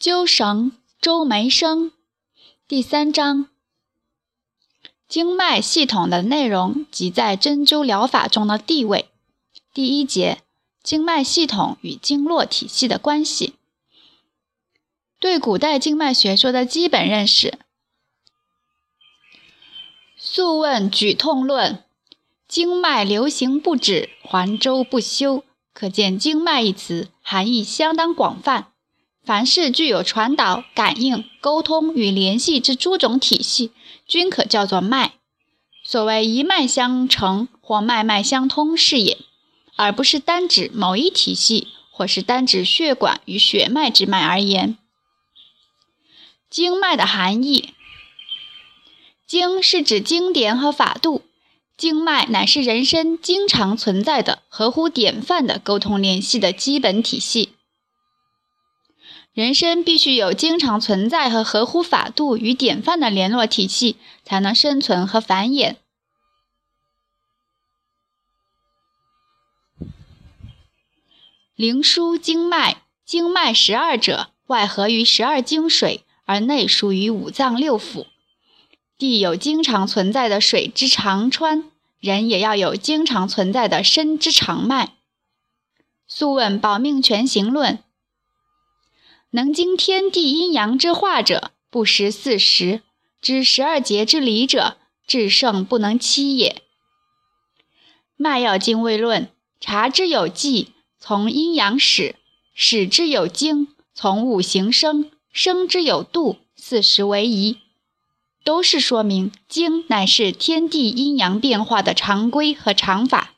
灸绳周梅生第三章经脉系统的内容及在针灸疗法中的地位。第一节经脉系统与经络体系的关系。对古代经脉学说的基本认识。《素问·举痛论》：经脉流行不止，环周不休。可见“经脉”一词含义相当广泛。凡是具有传导、感应、沟通与联系之诸种体系，均可叫做脉。所谓一脉相承或脉脉相通是也，而不是单指某一体系，或是单指血管与血脉之脉而言。经脉的含义，经是指经典和法度，经脉乃是人身经常存在的、合乎典范的沟通联系的基本体系。人身必须有经常存在和合乎法度与典范的联络体系，才能生存和繁衍。灵枢经脉，经脉十二者，外合于十二经水，而内属于五脏六腑。地有经常存在的水之长川，人也要有经常存在的身之长脉。《素问·保命全行论》。能经天地阴阳之化者，不识四时；知十二节之理者，至圣不能欺也。脉要经未论，察之有纪，从阴阳始；始之有经，从五行生；生之有度，四时为宜。都是说明经乃是天地阴阳变化的常规和常法。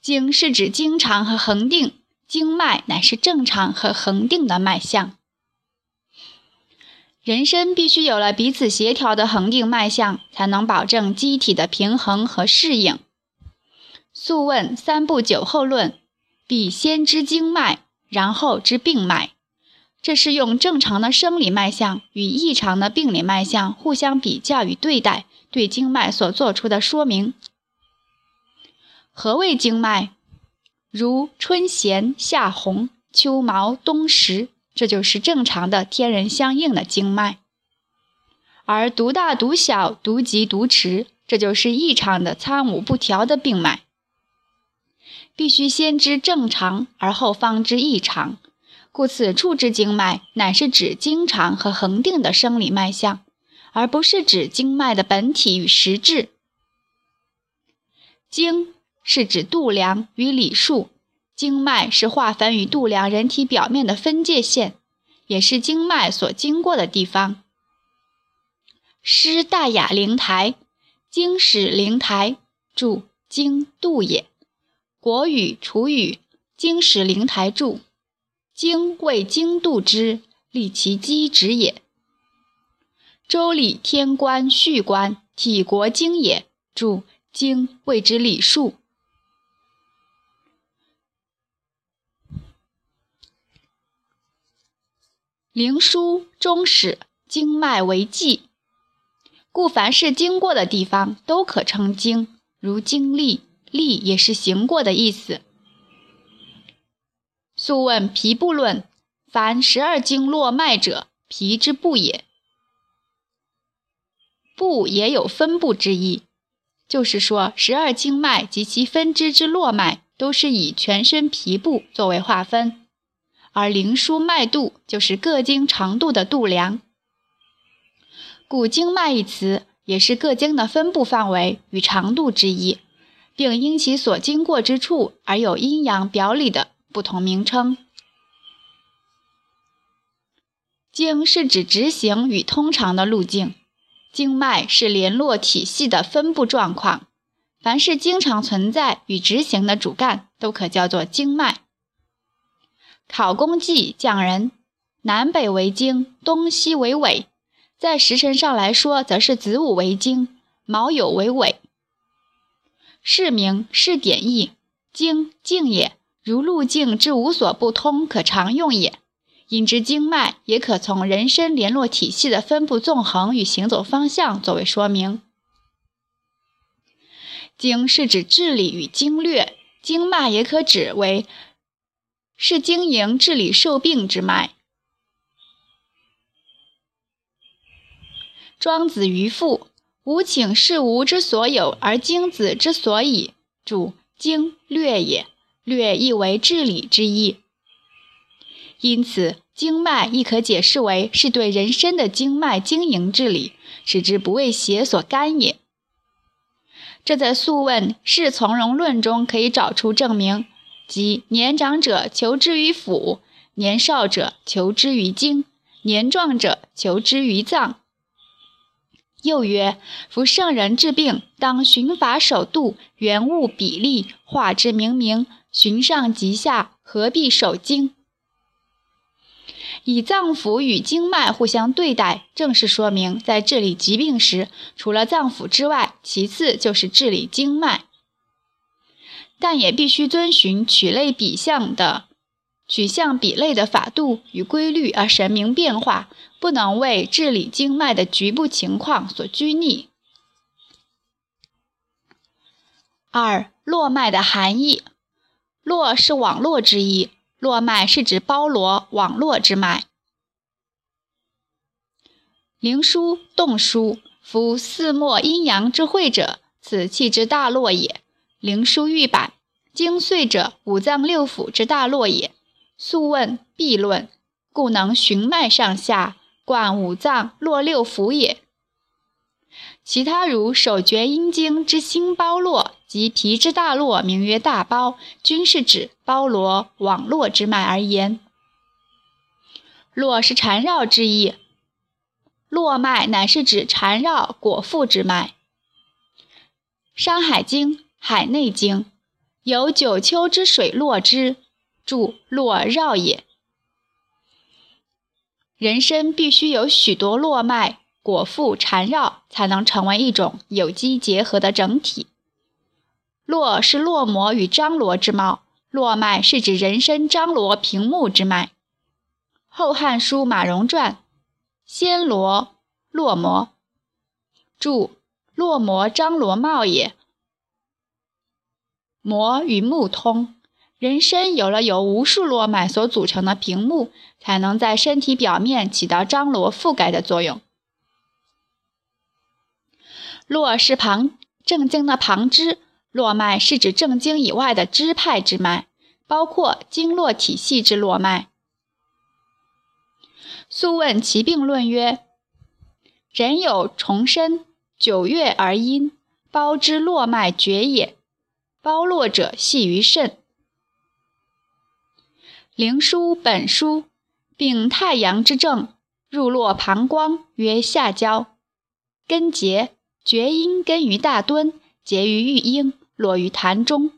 经是指经常和恒定。经脉乃是正常和恒定的脉象，人身必须有了彼此协调的恒定脉象，才能保证机体的平衡和适应。《素问·三部九候论》：“必先知经脉，然后知病脉。”这是用正常的生理脉象与异常的病理脉象互相比较与对待，对经脉所做出的说明。何谓经脉？如春弦、夏红、秋毛、冬实，这就是正常的天人相应的经脉；而独大、独小、独急、独迟，这就是异常的参五不调的病脉。必须先知正常，而后方知异常。故此处之经脉，乃是指经常和恒定的生理脉象，而不是指经脉的本体与实质。经。是指度量与理数，经脉是划分与度量人体表面的分界线，也是经脉所经过的地方。诗大雅灵台，经史灵台，注经度也。国语楚语，经史灵台注，经为经度之，立其基址也。周礼天官序官，体国经也，注经谓之礼数。灵枢终始，经脉为纪，故凡是经过的地方都可称经，如经历，历也是行过的意思。素问《皮部论》：凡十二经络脉者，皮之部也。部也有分布之意，就是说十二经脉及其分支之络脉，都是以全身皮部作为划分。而灵枢脉度就是各经长度的度量，古经脉一词也是各经的分布范围与长度之一，并因其所经过之处而有阴阳表里的不同名称。经是指直行与通常的路径，经脉是联络体系的分布状况，凡是经常存在与直行的主干，都可叫做经脉。考工记匠人，南北为经，东西为纬。在时辰上来说，则是子午为经，卯酉为纬。是名是典义，经径也，如路径之无所不通，可常用也。因之经脉也可从人身联络体系的分布纵横与行走方向作为说明。经是指治理与经略，经脉也可指为。是经营治理受病之脉。庄子渔父，吾请事吾之所有，而经子之所以。主经略也，略亦为治理之意。因此，经脉亦可解释为是对人身的经脉经营治理，使之不为邪所干也。这在《素问·是从容论》中可以找出证明，即年长者求之于腑，年少者求之于经，年壮者求之于脏。又曰：夫圣人治病，当循法守度，原物比例，化之明明，循上及下，何必守经？以脏腑与经脉互相对待，正是说明在治理疾病时，除了脏腑之外，其次就是治理经脉。但也必须遵循取类比象的取象比类的法度与规律而神明变化，不能为治理经脉的局部情况所拘泥。二络脉的含义，络是网络之意。络脉是指包罗网络之脉。灵枢、动枢，夫四末阴阳之会者，此气之大络也。灵枢玉板，经隧者，五脏六腑之大络也。素问必论，故能循脉上下，贯五脏络六腑也。其他如手厥阴经之心包络及皮之大络，名曰大包，均是指包罗网络之脉而言。络是缠绕之意，络脉乃是指缠绕裹覆之脉。《山海经·海内经》有九丘之水络之，注络绕也。人身必须有许多络脉。裹覆缠绕，才能成为一种有机结合的整体。络是络膜与张罗之貌，络脉是指人身张罗平目之脉。《后汉书·马融传》先罗络膜，注络膜张罗貌也。膜与木通，人身有了由无数络脉所组成的屏幕，才能在身体表面起到张罗覆盖的作用。络是旁正经的旁支，络脉是指正经以外的支派之脉，包括经络体系之络脉。素问其病论曰：人有重生，九月而阴，包之络脉绝也。包络者系于肾。灵枢本枢，秉太阳之正，入络膀胱，曰下焦，根结。厥阴根于大敦，结于玉英，落于痰中。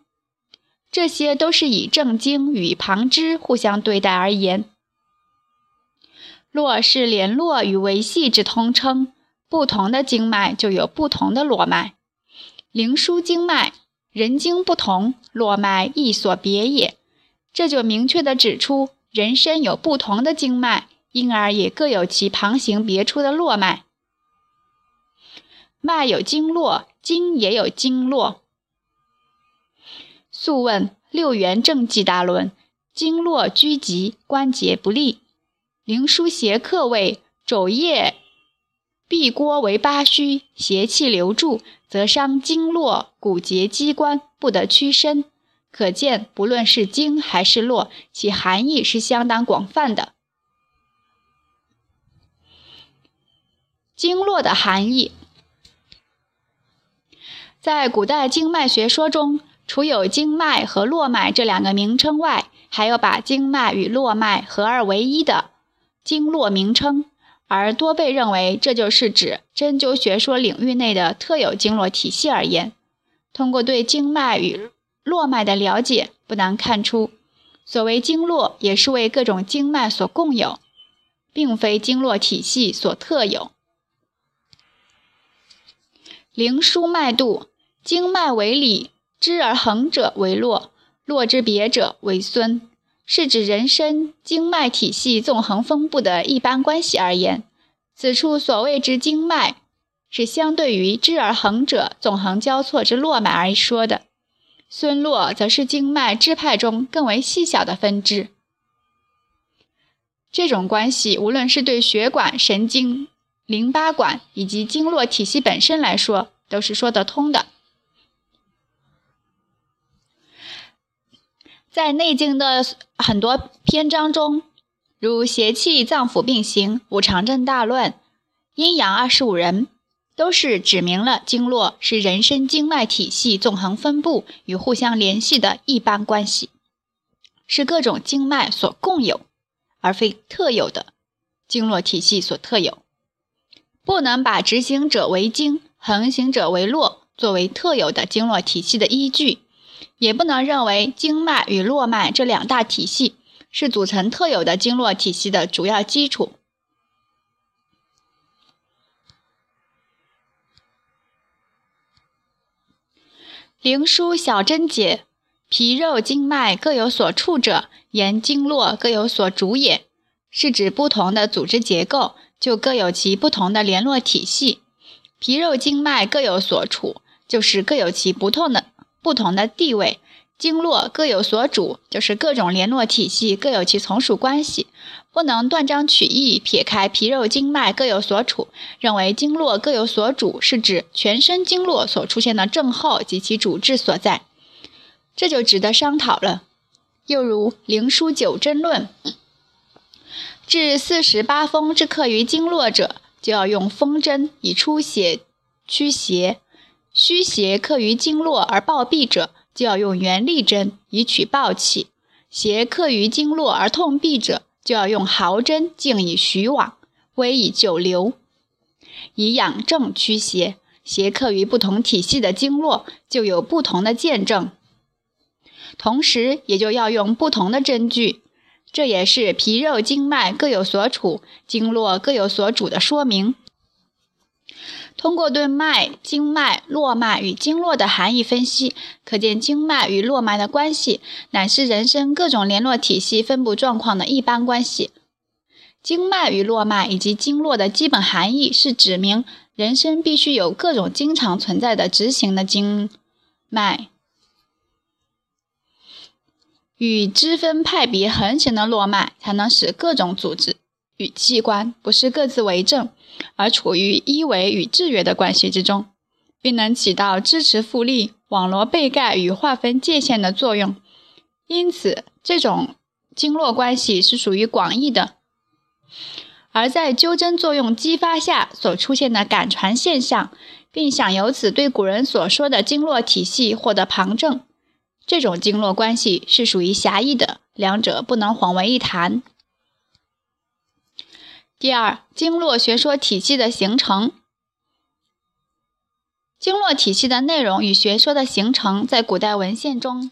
这些都是以正经与旁支互相对待而言。络是联络与维系之通称，不同的经脉就有不同的络脉。灵枢经脉，人经不同，络脉亦所别也。这就明确地指出，人身有不同的经脉，因而也各有其旁行别出的络脉。脉有经络，经也有经络。素问六元正纪大论：经络拘急，关节不利。灵枢邪客位，肘腋臂郭为八虚，邪气留住，则伤经络骨节机关，不得屈伸。可见，不论是经还是络，其含义是相当广泛的。经络的含义。在古代经脉学说中，除有经脉和络脉这两个名称外，还有把经脉与络脉合二为一的经络名称，而多被认为这就是指针灸学说领域内的特有经络体系而言。通过对经脉与络脉的了解，不难看出，所谓经络也是为各种经脉所共有，并非经络体系所特有。灵枢脉度。经脉为里，支而横者为络，络之别者为孙，是指人身经脉体系纵横分布的一般关系而言。此处所谓之经脉，是相对于支而横者纵横交错之络脉而说的。孙络则是经脉支派中更为细小的分支。这种关系，无论是对血管、神经、淋巴管以及经络体系本身来说，都是说得通的。在《内经》的很多篇章中，如邪气脏腑并行、五常正大乱、阴阳二十五人，都是指明了经络是人身经脉体系纵横分布与互相联系的一般关系，是各种经脉所共有。而非特有的经络体系所特有，不能把执行者为经，横行者为络作为特有的经络体系的依据，也不能认为经脉与络脉这两大体系是组成特有的经络体系的主要基础。灵枢小针解。皮肉经脉各有所处者，言经络各有所主也，是指不同的组织结构就各有其不同的联络体系。皮肉经脉各有所处，就是各有其不同的不同的地位。经络各有所主，就是各种联络体系各有其从属关系。不能断章取义，撇开皮肉经脉各有所处，认为经络各有所主，是指全身经络所出现的症候及其主治所在。这就值得商讨了。又如《灵枢·九针论》，治四十八风之克于经络者，就要用风针以出血驱邪；虚邪克于经络而暴毙者，就要用元力针以取暴气；邪克于经络而痛痹者，就要用毫针静以徐往，微以久留，以养正驱邪。邪克于不同体系的经络，就有不同的见证。同时，也就要用不同的针具，这也是皮肉经脉各有所处，经络各有所主的说明。通过对脉、经脉、络脉与经络的含义分析，可见经脉与络脉的关系，乃是人身各种联络体系分布状况的一般关系。经脉与络脉以及经络的基本含义，是指明人身必须有各种经常存在的直行的经脉。与支分派别横行的络脉，才能使各种组织与器官不是各自为政，而处于一维与制约的关系之中，并能起到支持复利、网罗被盖与划分界限的作用。因此，这种经络关系是属于广义的。而在纠针作用激发下所出现的感传现象，并想由此对古人所说的经络体系获得旁证。这种经络关系是属于狭义的，两者不能混为一谈。第二，经络学说体系的形成，经络体系的内容与学说的形成，在古代文献中